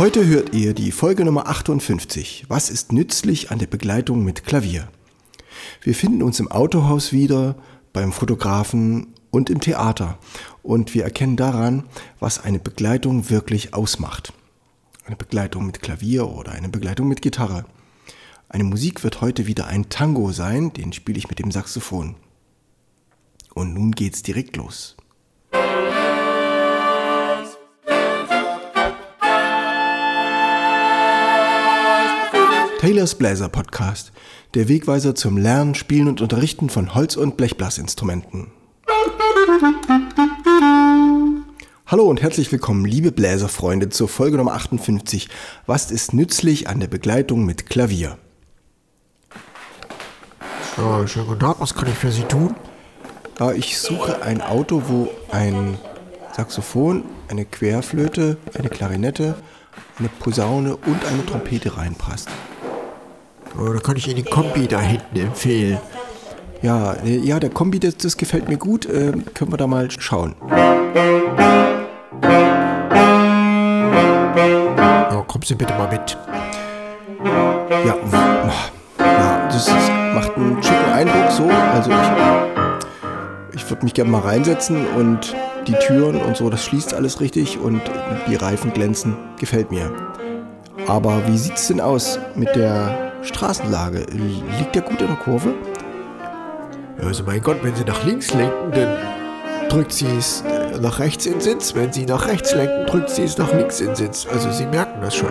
Heute hört ihr die Folge Nummer 58. Was ist nützlich an der Begleitung mit Klavier? Wir finden uns im Autohaus wieder, beim Fotografen und im Theater. Und wir erkennen daran, was eine Begleitung wirklich ausmacht. Eine Begleitung mit Klavier oder eine Begleitung mit Gitarre. Eine Musik wird heute wieder ein Tango sein, den spiele ich mit dem Saxophon. Und nun geht's direkt los. Taylors Bläser Podcast, der Wegweiser zum Lernen, Spielen und Unterrichten von Holz- und Blechblasinstrumenten. Hallo und herzlich willkommen, liebe Bläserfreunde, zur Folge Nummer 58. Was ist nützlich an der Begleitung mit Klavier? Ja, schönen guten Tag, was kann ich für Sie tun? Ich suche ein Auto, wo ein Saxophon, eine Querflöte, eine Klarinette, eine Posaune und eine Trompete reinpasst. Oh, da kann ich Ihnen die Kombi da hinten empfehlen. Ja, äh, ja, der Kombi, das, das gefällt mir gut. Äh, können wir da mal schauen. Ja, kommen Sie bitte mal mit. Ja, ja das ist, macht einen schicken Eindruck so. Also ich, ich würde mich gerne mal reinsetzen und die Türen und so, das schließt alles richtig und die Reifen glänzen. Gefällt mir. Aber wie sieht es denn aus mit der Straßenlage. Liegt der gut in der Kurve? Also mein Gott, wenn Sie nach links lenken, dann drückt sie es nach rechts in Sitz. Wenn Sie nach rechts lenken, drückt sie es nach links in Sitz. Also Sie merken das schon.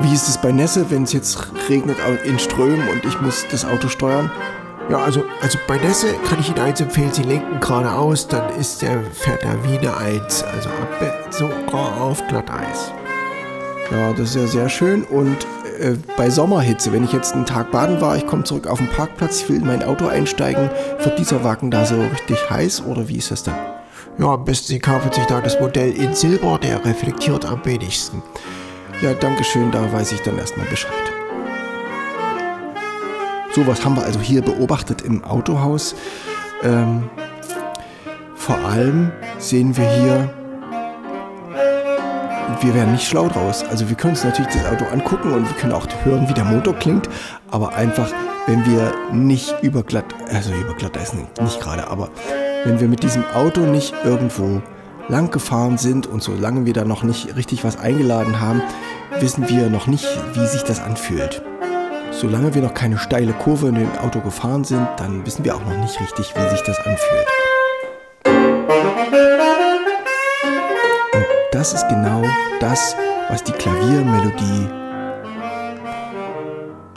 Wie ist es bei Nässe, wenn es jetzt regnet in Strömen und ich muss das Auto steuern? Ja, also, also bei Nässe kann ich Ihnen eins empfehlen, Sie lenken geradeaus, dann ist der, fährt er wie eine Eins, also ab, so auf Glatteis. Ja, das ist ja sehr schön und äh, bei Sommerhitze, wenn ich jetzt einen Tag baden war, ich komme zurück auf den Parkplatz, ich will in mein Auto einsteigen, wird dieser Wagen da so richtig heiß oder wie ist das dann? Ja, am besten Sie kaufen sich da das Modell in Silber, der reflektiert am wenigsten. Ja, danke schön, da weiß ich dann erstmal Bescheid. Sowas haben wir also hier beobachtet im Autohaus. Ähm, vor allem sehen wir hier, wir werden nicht schlau draus. Also wir können uns natürlich das Auto angucken und wir können auch hören, wie der Motor klingt, aber einfach, wenn wir nicht über glatt, also über glatt ist nicht gerade, aber wenn wir mit diesem Auto nicht irgendwo lang gefahren sind und solange wir da noch nicht richtig was eingeladen haben, wissen wir noch nicht, wie sich das anfühlt. Solange wir noch keine steile Kurve in dem Auto gefahren sind, dann wissen wir auch noch nicht richtig, wie sich das anfühlt. Und das ist genau das, was die Klaviermelodie.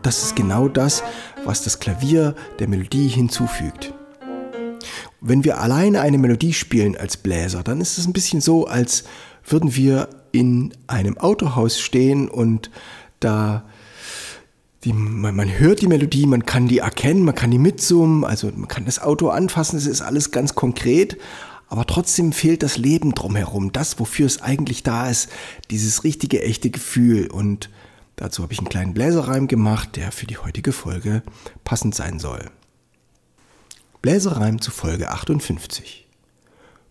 Das ist genau das, was das Klavier der Melodie hinzufügt. Wenn wir alleine eine Melodie spielen als Bläser, dann ist es ein bisschen so, als würden wir in einem Autohaus stehen und da die, man, man, hört die Melodie, man kann die erkennen, man kann die mitsummen, also man kann das Auto anfassen, es ist alles ganz konkret, aber trotzdem fehlt das Leben drumherum, das, wofür es eigentlich da ist, dieses richtige, echte Gefühl. Und dazu habe ich einen kleinen Bläserreim gemacht, der für die heutige Folge passend sein soll. Bläserreim zu Folge 58.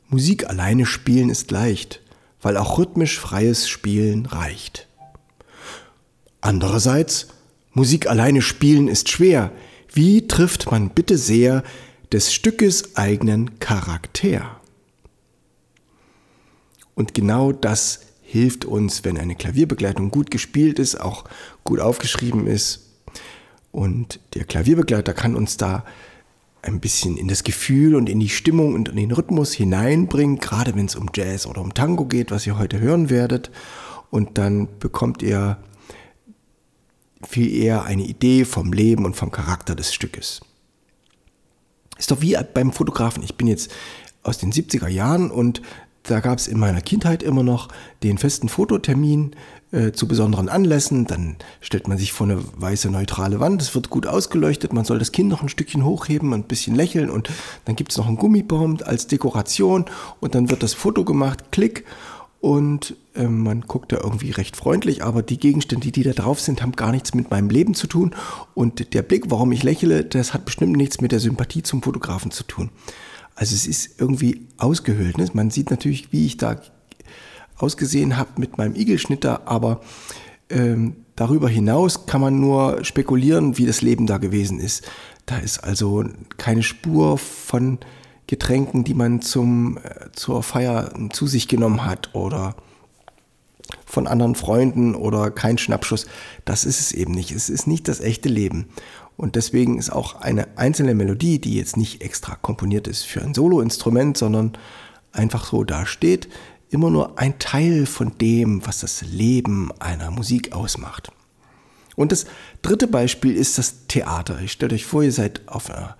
Musik alleine spielen ist leicht, weil auch rhythmisch freies Spielen reicht. Andererseits Musik alleine spielen ist schwer. Wie trifft man bitte sehr des Stückes eigenen Charakter? Und genau das hilft uns, wenn eine Klavierbegleitung gut gespielt ist, auch gut aufgeschrieben ist. Und der Klavierbegleiter kann uns da ein bisschen in das Gefühl und in die Stimmung und in den Rhythmus hineinbringen, gerade wenn es um Jazz oder um Tango geht, was ihr heute hören werdet. Und dann bekommt ihr viel eher eine Idee vom Leben und vom Charakter des Stückes. Ist doch wie beim Fotografen. Ich bin jetzt aus den 70er Jahren und da gab es in meiner Kindheit immer noch den festen Fototermin äh, zu besonderen Anlässen. Dann stellt man sich vor eine weiße neutrale Wand, es wird gut ausgeleuchtet, man soll das Kind noch ein Stückchen hochheben, ein bisschen lächeln und dann gibt es noch einen Gummibaum als Dekoration und dann wird das Foto gemacht, klick und äh, man guckt da irgendwie recht freundlich, aber die Gegenstände, die da drauf sind, haben gar nichts mit meinem Leben zu tun. Und der Blick, warum ich lächle, das hat bestimmt nichts mit der Sympathie zum Fotografen zu tun. Also es ist irgendwie ausgehöhlt. Ne? Man sieht natürlich, wie ich da ausgesehen habe mit meinem Igelschnitter, aber ähm, darüber hinaus kann man nur spekulieren, wie das Leben da gewesen ist. Da ist also keine Spur von Getränken, die man zum, äh, zur Feier zu sich genommen hat oder von anderen Freunden oder kein Schnappschuss. Das ist es eben nicht. Es ist nicht das echte Leben. Und deswegen ist auch eine einzelne Melodie, die jetzt nicht extra komponiert ist für ein Soloinstrument, sondern einfach so da steht, immer nur ein Teil von dem, was das Leben einer Musik ausmacht. Und das dritte Beispiel ist das Theater. Ich stelle euch vor, ihr seid auf einer,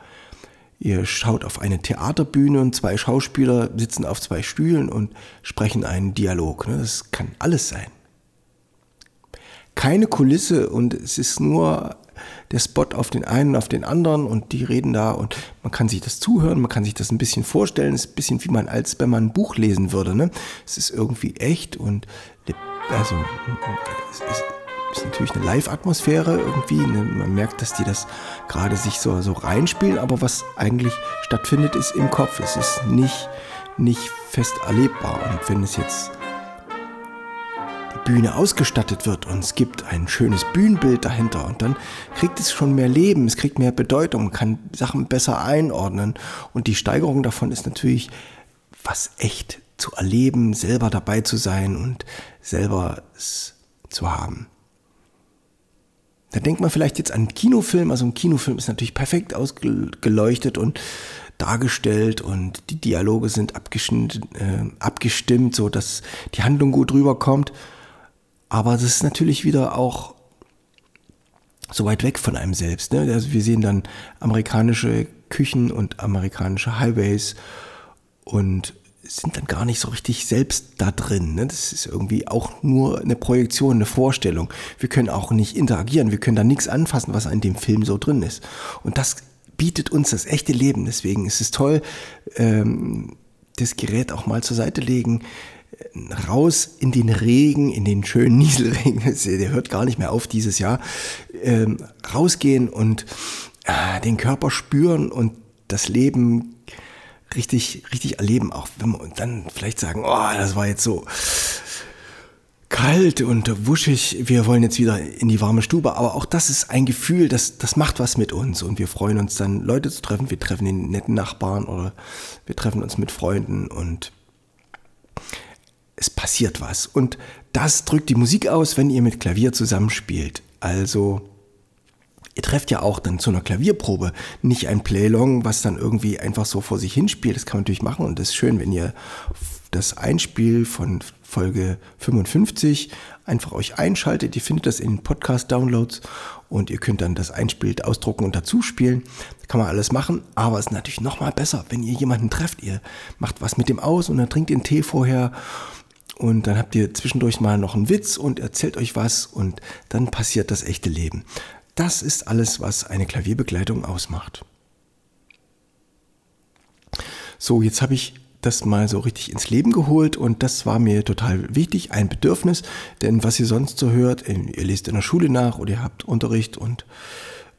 ihr schaut auf eine Theaterbühne und zwei Schauspieler sitzen auf zwei Stühlen und sprechen einen Dialog. Ne? Das kann alles sein. Keine Kulisse und es ist nur der Spot auf den einen, auf den anderen und die reden da und man kann sich das zuhören, man kann sich das ein bisschen vorstellen, es ist ein bisschen wie man, als wenn man ein Buch lesen würde. Ne? Es ist irgendwie echt und also es ist, ist natürlich eine Live-Atmosphäre irgendwie. Ne? Man merkt, dass die das gerade sich so, so reinspielen, aber was eigentlich stattfindet, ist im Kopf. Es ist nicht, nicht fest erlebbar. Und wenn es jetzt Bühne ausgestattet wird und es gibt ein schönes Bühnenbild dahinter und dann kriegt es schon mehr Leben, es kriegt mehr Bedeutung, kann Sachen besser einordnen und die Steigerung davon ist natürlich was echt zu erleben, selber dabei zu sein und selber es zu haben. Da denkt man vielleicht jetzt an einen Kinofilm, also ein Kinofilm ist natürlich perfekt ausgeleuchtet und dargestellt und die Dialoge sind äh, abgestimmt so dass die Handlung gut rüberkommt. Aber das ist natürlich wieder auch so weit weg von einem selbst. Ne? Also wir sehen dann amerikanische Küchen und amerikanische Highways und sind dann gar nicht so richtig selbst da drin. Ne? Das ist irgendwie auch nur eine Projektion, eine Vorstellung. Wir können auch nicht interagieren, wir können da nichts anfassen, was in dem Film so drin ist. Und das bietet uns das echte Leben. Deswegen ist es toll, ähm, das Gerät auch mal zur Seite legen, raus in den Regen, in den schönen Nieselregen, der hört gar nicht mehr auf dieses Jahr, ähm, rausgehen und äh, den Körper spüren und das Leben richtig, richtig erleben, auch wenn wir dann vielleicht sagen, oh, das war jetzt so kalt und wuschig, wir wollen jetzt wieder in die warme Stube, aber auch das ist ein Gefühl, das, das macht was mit uns und wir freuen uns dann, Leute zu treffen, wir treffen den netten Nachbarn oder wir treffen uns mit Freunden und es passiert was. Und das drückt die Musik aus, wenn ihr mit Klavier zusammenspielt. Also, ihr trefft ja auch dann zu einer Klavierprobe nicht ein Playlong, was dann irgendwie einfach so vor sich hinspielt. Das kann man natürlich machen und das ist schön, wenn ihr das Einspiel von Folge 55 einfach euch einschaltet. Ihr findet das in den Podcast-Downloads und ihr könnt dann das Einspiel ausdrucken und dazu spielen. Da kann man alles machen, aber es ist natürlich noch mal besser, wenn ihr jemanden trefft. Ihr macht was mit dem aus und dann trinkt einen Tee vorher und dann habt ihr zwischendurch mal noch einen Witz und erzählt euch was und dann passiert das echte Leben. Das ist alles, was eine Klavierbegleitung ausmacht. So, jetzt habe ich das mal so richtig ins Leben geholt und das war mir total wichtig, ein Bedürfnis, denn was ihr sonst so hört, ihr lest in der Schule nach oder ihr habt Unterricht und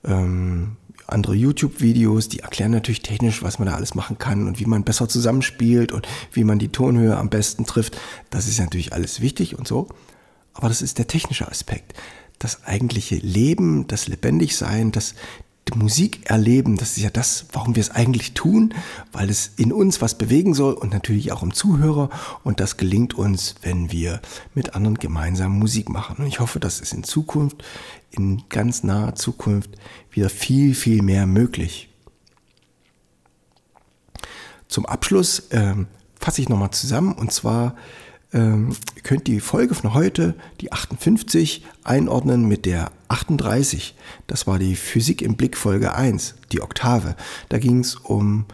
ähm, andere YouTube-Videos, die erklären natürlich technisch, was man da alles machen kann und wie man besser zusammenspielt und wie man die Tonhöhe am besten trifft. Das ist natürlich alles wichtig und so. Aber das ist der technische Aspekt. Das eigentliche Leben, das Lebendigsein, das Musik erleben, das ist ja das, warum wir es eigentlich tun, weil es in uns was bewegen soll und natürlich auch im Zuhörer. Und das gelingt uns, wenn wir mit anderen gemeinsam Musik machen. Und ich hoffe, dass es in Zukunft, in ganz naher Zukunft, wieder viel, viel mehr möglich. Zum Abschluss ähm, fasse ich nochmal zusammen und zwar ähm, ihr könnt die Folge von heute, die 58, einordnen mit der 38. Das war die Physik im Blick Folge 1, die Oktave. Da ging es um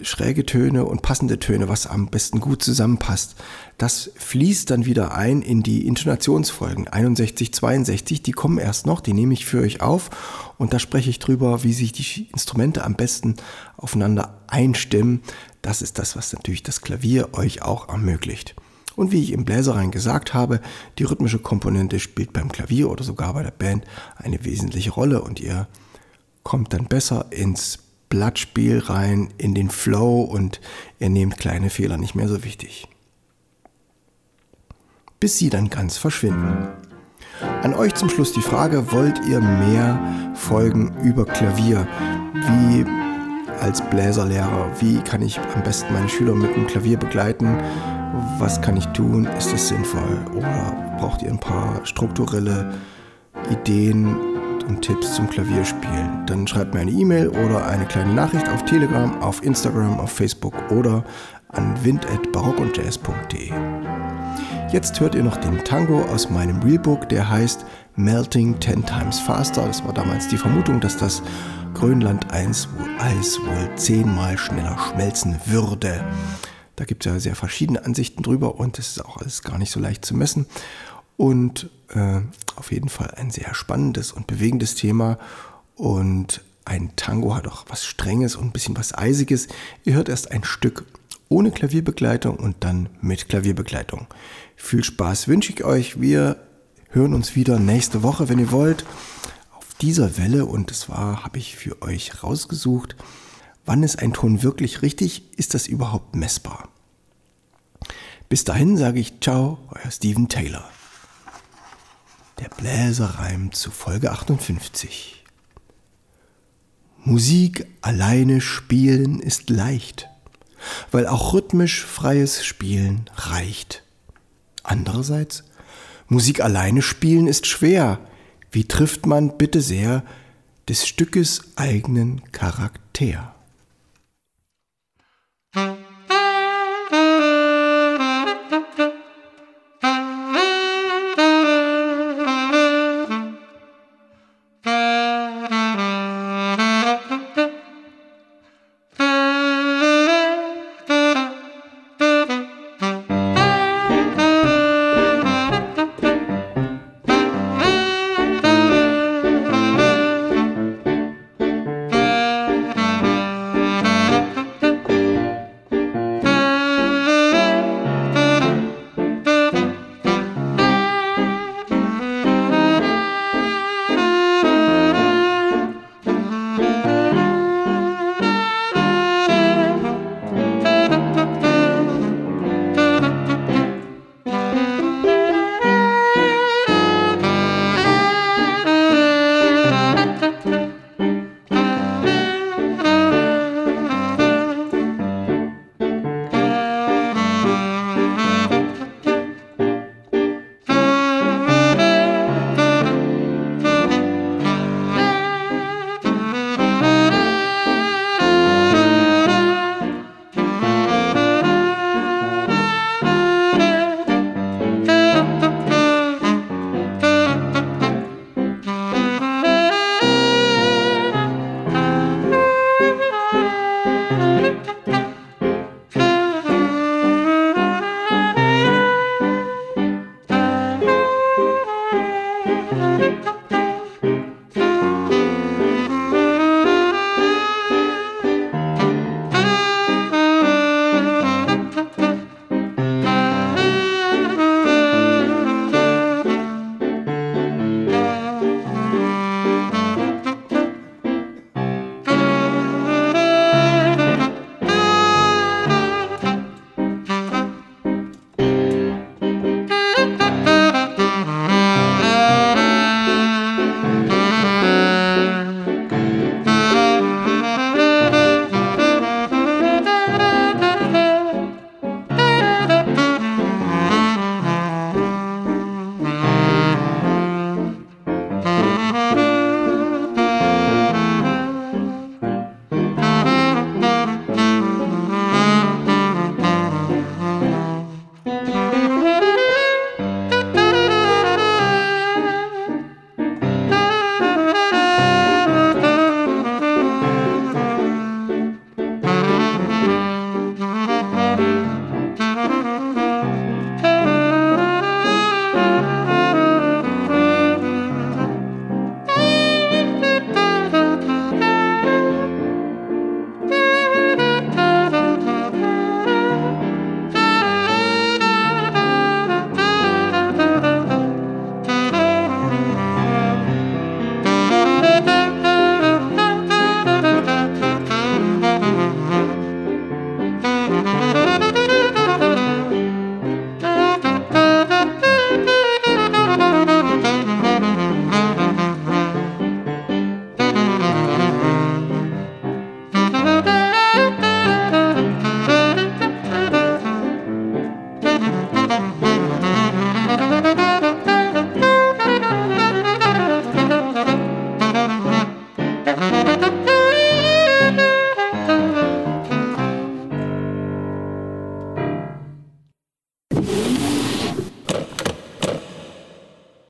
schräge Töne und passende Töne, was am besten gut zusammenpasst. Das fließt dann wieder ein in die Intonationsfolgen 61, 62. Die kommen erst noch, die nehme ich für euch auf und da spreche ich drüber, wie sich die Instrumente am besten aufeinander einstimmen. Das ist das, was natürlich das Klavier euch auch ermöglicht. Und wie ich im Bläserrein gesagt habe, die rhythmische Komponente spielt beim Klavier oder sogar bei der Band eine wesentliche Rolle und ihr kommt dann besser ins Blattspiel rein, in den Flow und ihr nehmt kleine Fehler nicht mehr so wichtig. Bis sie dann ganz verschwinden. An euch zum Schluss die Frage, wollt ihr mehr Folgen über Klavier? Wie als Bläserlehrer, wie kann ich am besten meine Schüler mit dem Klavier begleiten? Was kann ich tun? Ist das sinnvoll? Oder braucht ihr ein paar strukturelle Ideen und Tipps zum Klavierspielen? Dann schreibt mir eine E-Mail oder eine kleine Nachricht auf Telegram, auf Instagram, auf Facebook oder an wind.barockundjazz.de. Jetzt hört ihr noch den Tango aus meinem Realbook, der heißt Melting Ten Times Faster. Das war damals die Vermutung, dass das Grönland-Eis wohl zehnmal schneller schmelzen würde. Da gibt es ja sehr verschiedene Ansichten drüber und es ist auch alles gar nicht so leicht zu messen. Und äh, auf jeden Fall ein sehr spannendes und bewegendes Thema. Und ein Tango hat auch was Strenges und ein bisschen was Eisiges. Ihr hört erst ein Stück ohne Klavierbegleitung und dann mit Klavierbegleitung. Viel Spaß wünsche ich euch. Wir hören uns wieder nächste Woche, wenn ihr wollt, auf dieser Welle. Und es war, habe ich für euch rausgesucht, wann ist ein Ton wirklich richtig? Ist das überhaupt messbar? Bis dahin sage ich Ciao, euer Steven Taylor. Der Bläserreim zu Folge 58. Musik alleine spielen ist leicht weil auch rhythmisch freies Spielen reicht. Andererseits, Musik alleine spielen ist schwer. Wie trifft man bitte sehr des Stückes eigenen Charakter?